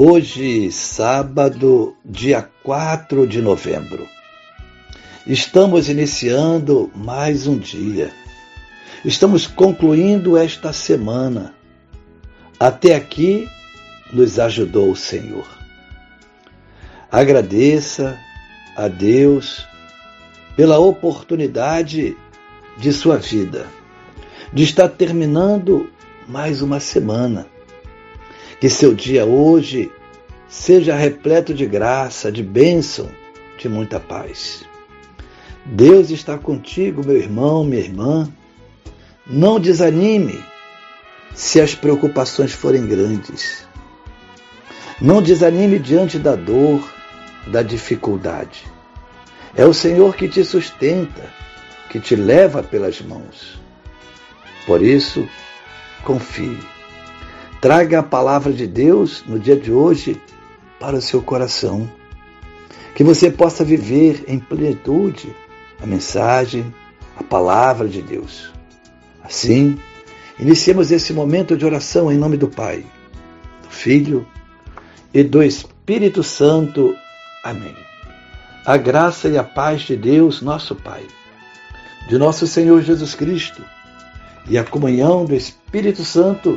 Hoje, sábado, dia 4 de novembro. Estamos iniciando mais um dia. Estamos concluindo esta semana. Até aqui nos ajudou o Senhor. Agradeça a Deus pela oportunidade de sua vida, de estar terminando mais uma semana que seu dia hoje seja repleto de graça, de bênção, de muita paz. Deus está contigo, meu irmão, minha irmã. Não desanime se as preocupações forem grandes. Não desanime diante da dor, da dificuldade. É o Senhor que te sustenta, que te leva pelas mãos. Por isso, confie. Traga a palavra de Deus no dia de hoje para o seu coração. Que você possa viver em plenitude a mensagem, a palavra de Deus. Assim, iniciemos esse momento de oração em nome do Pai, do Filho e do Espírito Santo. Amém. A graça e a paz de Deus, nosso Pai, de nosso Senhor Jesus Cristo e a comunhão do Espírito Santo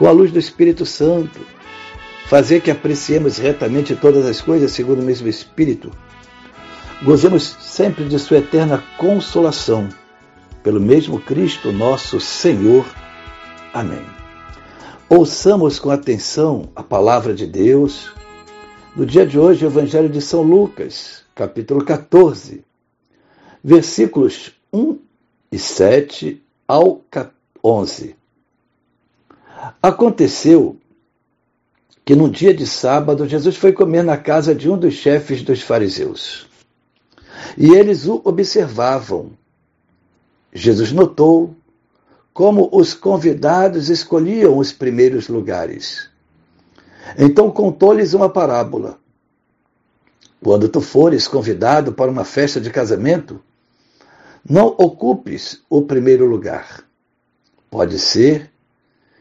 com a luz do Espírito Santo, fazer que apreciemos retamente todas as coisas segundo o mesmo Espírito. Gozemos sempre de Sua eterna consolação, pelo mesmo Cristo nosso Senhor. Amém. Ouçamos com atenção a palavra de Deus. No dia de hoje, o Evangelho de São Lucas, capítulo 14, versículos 1 e 7 ao 11. Aconteceu que num dia de sábado Jesus foi comer na casa de um dos chefes dos fariseus. E eles o observavam. Jesus notou como os convidados escolhiam os primeiros lugares. Então contou-lhes uma parábola. Quando tu fores convidado para uma festa de casamento, não ocupes o primeiro lugar. Pode ser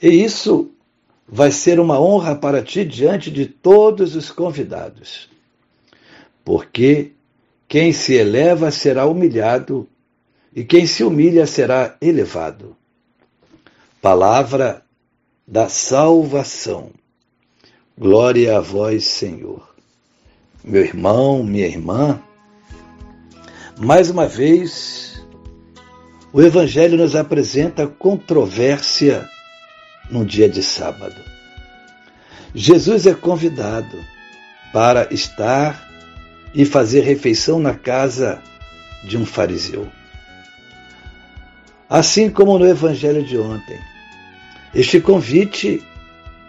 e isso vai ser uma honra para ti diante de todos os convidados. Porque quem se eleva será humilhado, e quem se humilha será elevado. Palavra da salvação. Glória a vós, Senhor. Meu irmão, minha irmã, mais uma vez, o Evangelho nos apresenta controvérsia num dia de sábado. Jesus é convidado para estar e fazer refeição na casa de um fariseu. Assim como no evangelho de ontem, este convite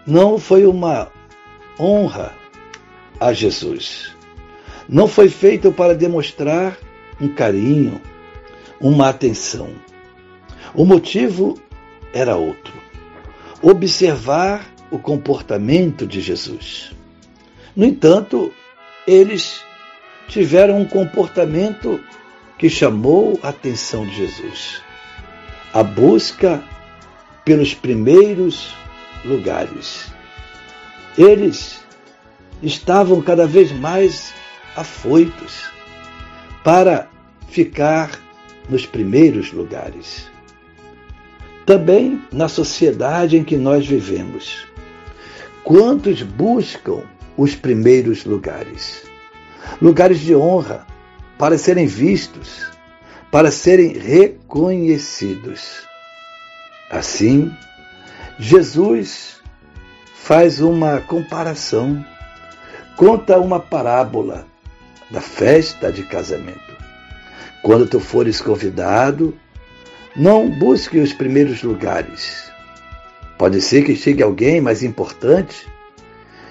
não foi uma honra a Jesus. Não foi feito para demonstrar um carinho, uma atenção. O motivo era outro observar o comportamento de Jesus. No entanto, eles tiveram um comportamento que chamou a atenção de Jesus. A busca pelos primeiros lugares. Eles estavam cada vez mais afoitos para ficar nos primeiros lugares. Também na sociedade em que nós vivemos. Quantos buscam os primeiros lugares? Lugares de honra, para serem vistos, para serem reconhecidos. Assim, Jesus faz uma comparação, conta uma parábola da festa de casamento. Quando tu fores convidado, não busque os primeiros lugares. Pode ser que chegue alguém mais importante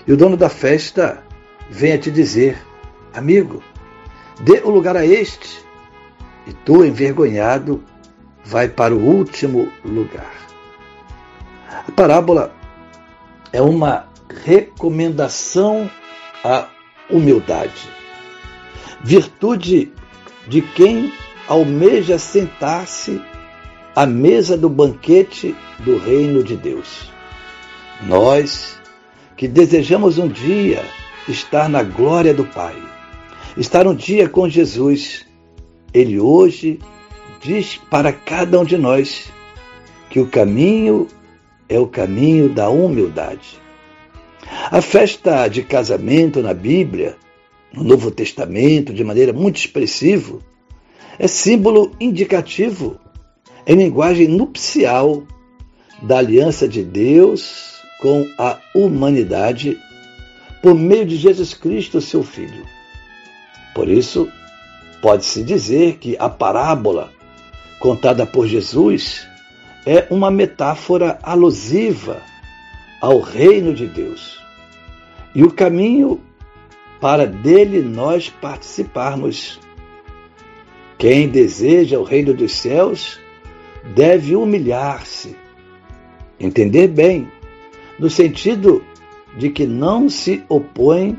e o dono da festa venha te dizer: Amigo, dê o lugar a este, e tu, envergonhado, vai para o último lugar. A parábola é uma recomendação à humildade, virtude de quem almeja sentar-se à mesa do banquete do reino de Deus. Nós que desejamos um dia estar na glória do Pai, estar um dia com Jesus. Ele hoje diz para cada um de nós que o caminho é o caminho da humildade. A festa de casamento na Bíblia, no Novo Testamento, de maneira muito expressiva, é símbolo indicativo em linguagem nupcial da aliança de Deus com a humanidade por meio de Jesus Cristo, seu Filho. Por isso, pode-se dizer que a parábola contada por Jesus é uma metáfora alusiva ao reino de Deus e o caminho para dele nós participarmos. Quem deseja o reino dos céus deve humilhar-se, entender bem, no sentido de que não se opõe,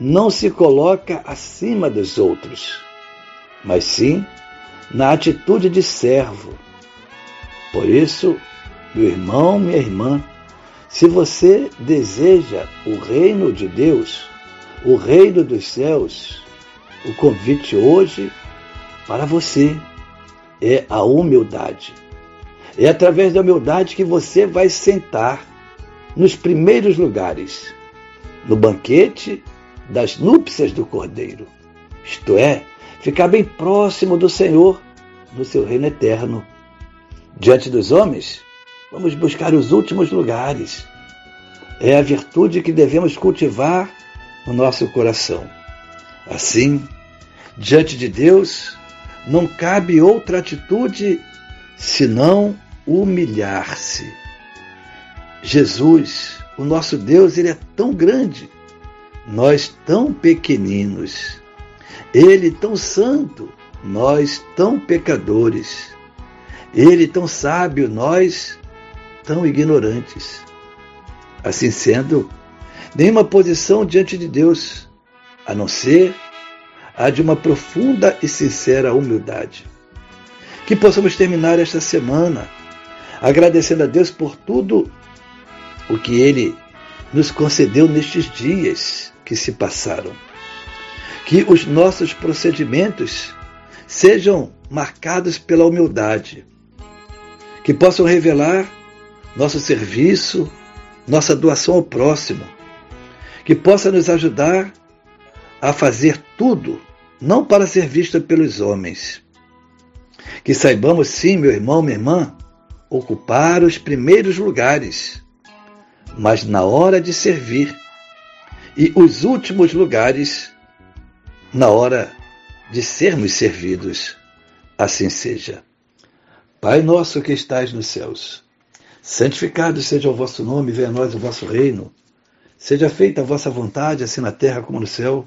não se coloca acima dos outros, mas sim na atitude de servo. Por isso, meu irmão, minha irmã, se você deseja o reino de Deus, o reino dos céus, o convite hoje para você é a humildade. É através da humildade que você vai sentar nos primeiros lugares, no banquete das núpcias do Cordeiro. Isto é, ficar bem próximo do Senhor no seu reino eterno. Diante dos homens, vamos buscar os últimos lugares. É a virtude que devemos cultivar no nosso coração. Assim, diante de Deus, não cabe outra atitude senão humilhar-se. Jesus, o nosso Deus, ele é tão grande, nós tão pequeninos. Ele tão santo, nós tão pecadores. Ele tão sábio, nós tão ignorantes. Assim sendo, nenhuma posição diante de Deus, a não ser a de uma profunda e sincera humildade. Que possamos terminar esta semana agradecendo a Deus por tudo o que Ele nos concedeu nestes dias que se passaram. Que os nossos procedimentos sejam marcados pela humildade, que possam revelar nosso serviço, nossa doação ao próximo, que possa nos ajudar a fazer tudo, não para ser vista pelos homens. Que saibamos, sim, meu irmão, minha irmã, ocupar os primeiros lugares, mas na hora de servir, e os últimos lugares na hora de sermos servidos. Assim seja. Pai nosso que estais nos céus, santificado seja o vosso nome, venha a nós o vosso reino. Seja feita a vossa vontade, assim na terra como no céu.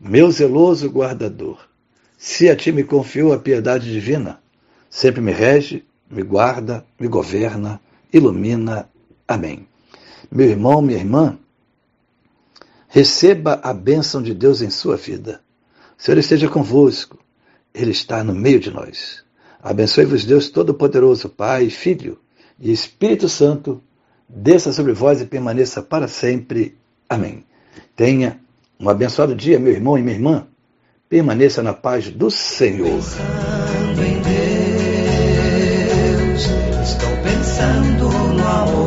meu zeloso guardador, se a ti me confiou a piedade divina, sempre me rege, me guarda, me governa, ilumina. Amém. Meu irmão, minha irmã, Receba a bênção de Deus em sua vida. O Senhor esteja convosco. Ele está no meio de nós. Abençoe-vos, Deus Todo-Poderoso, Pai, Filho e Espírito Santo. Desça sobre vós e permaneça para sempre. Amém. Tenha um abençoado dia, meu irmão e minha irmã. Permaneça na paz do Senhor. Pensando em Deus, estou pensando no amor.